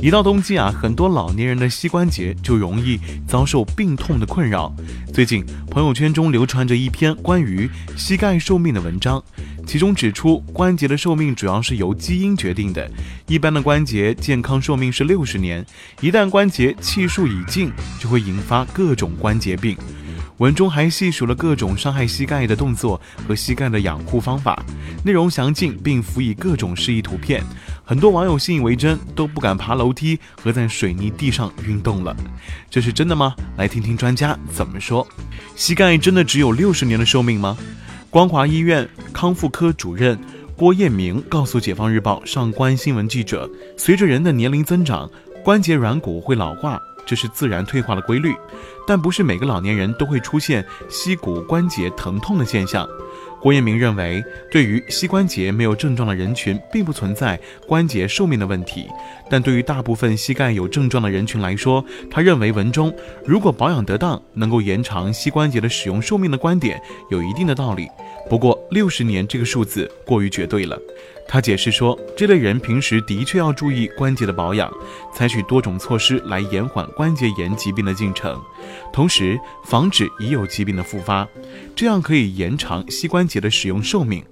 一到冬季啊，很多老年人的膝关节就容易遭受病痛的困扰。最近朋友圈中流传着一篇关于膝盖寿命的文章，其中指出关节的寿命主要是由基因决定的。一般的关节健康寿命是六十年，一旦关节气数已尽，就会引发各种关节病。文中还细数了各种伤害膝盖的动作和膝盖的养护方法，内容详尽，并辅以各种示意图片。很多网友信以为真，都不敢爬楼梯和在水泥地上运动了。这是真的吗？来听听专家怎么说。膝盖真的只有六十年的寿命吗？光华医院康复科主任郭彦明告诉解放日报上官新闻记者：“随着人的年龄增长，关节软骨会老化。”这是自然退化的规律，但不是每个老年人都会出现膝骨关节疼痛的现象。郭彦明认为，对于膝关节没有症状的人群，并不存在关节寿命的问题。但对于大部分膝盖有症状的人群来说，他认为文中如果保养得当，能够延长膝关节的使用寿命的观点有一定的道理。不过，六十年这个数字过于绝对了。他解释说，这类人平时的确要注意关节的保养，采取多种措施来延缓关节炎疾病的进程，同时防止已有疾病的复发，这样可以延长膝关节的使用寿命。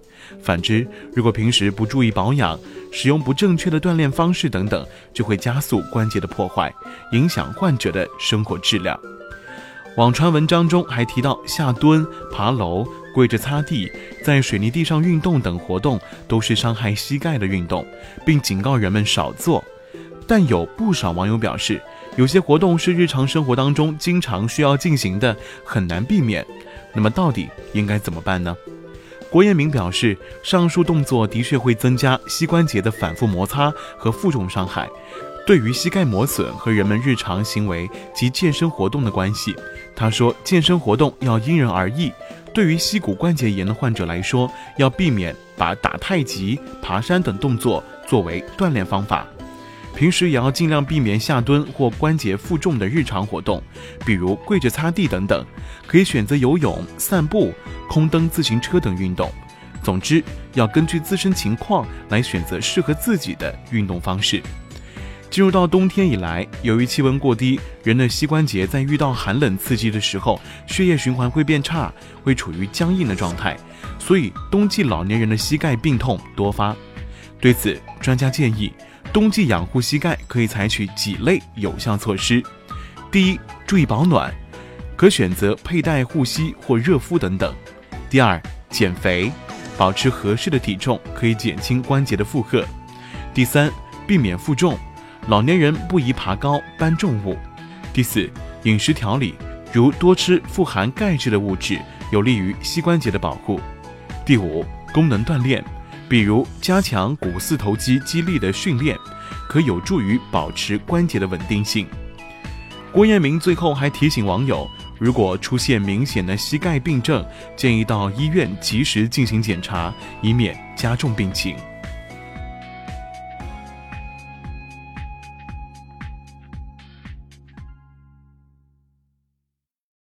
反之，如果平时不注意保养，使用不正确的锻炼方式等等，就会加速关节的破坏，影响患者的生活质量。网传文章中还提到下蹲、爬楼。跪着擦地，在水泥地上运动等活动都是伤害膝盖的运动，并警告人们少做。但有不少网友表示，有些活动是日常生活当中经常需要进行的，很难避免。那么到底应该怎么办呢？郭彦明表示，上述动作的确会增加膝关节的反复摩擦和负重伤害。对于膝盖磨损和人们日常行为及健身活动的关系，他说，健身活动要因人而异。对于膝骨关节炎的患者来说，要避免把打太极、爬山等动作作为锻炼方法。平时也要尽量避免下蹲或关节负重的日常活动，比如跪着擦地等等。可以选择游泳、散步、空蹬自行车等运动。总之，要根据自身情况来选择适合自己的运动方式。进入到冬天以来，由于气温过低，人的膝关节在遇到寒冷刺激的时候，血液循环会变差，会处于僵硬的状态，所以冬季老年人的膝盖病痛多发。对此，专家建议，冬季养护膝盖可以采取几类有效措施：第一，注意保暖，可选择佩戴护膝或热敷等等；第二，减肥，保持合适的体重可以减轻关节的负荷；第三，避免负重。老年人不宜爬高搬重物。第四，饮食调理，如多吃富含钙质的物质，有利于膝关节的保护。第五，功能锻炼，比如加强股四头肌肌力的训练，可有助于保持关节的稳定性。郭彦明最后还提醒网友，如果出现明显的膝盖病症，建议到医院及时进行检查，以免加重病情。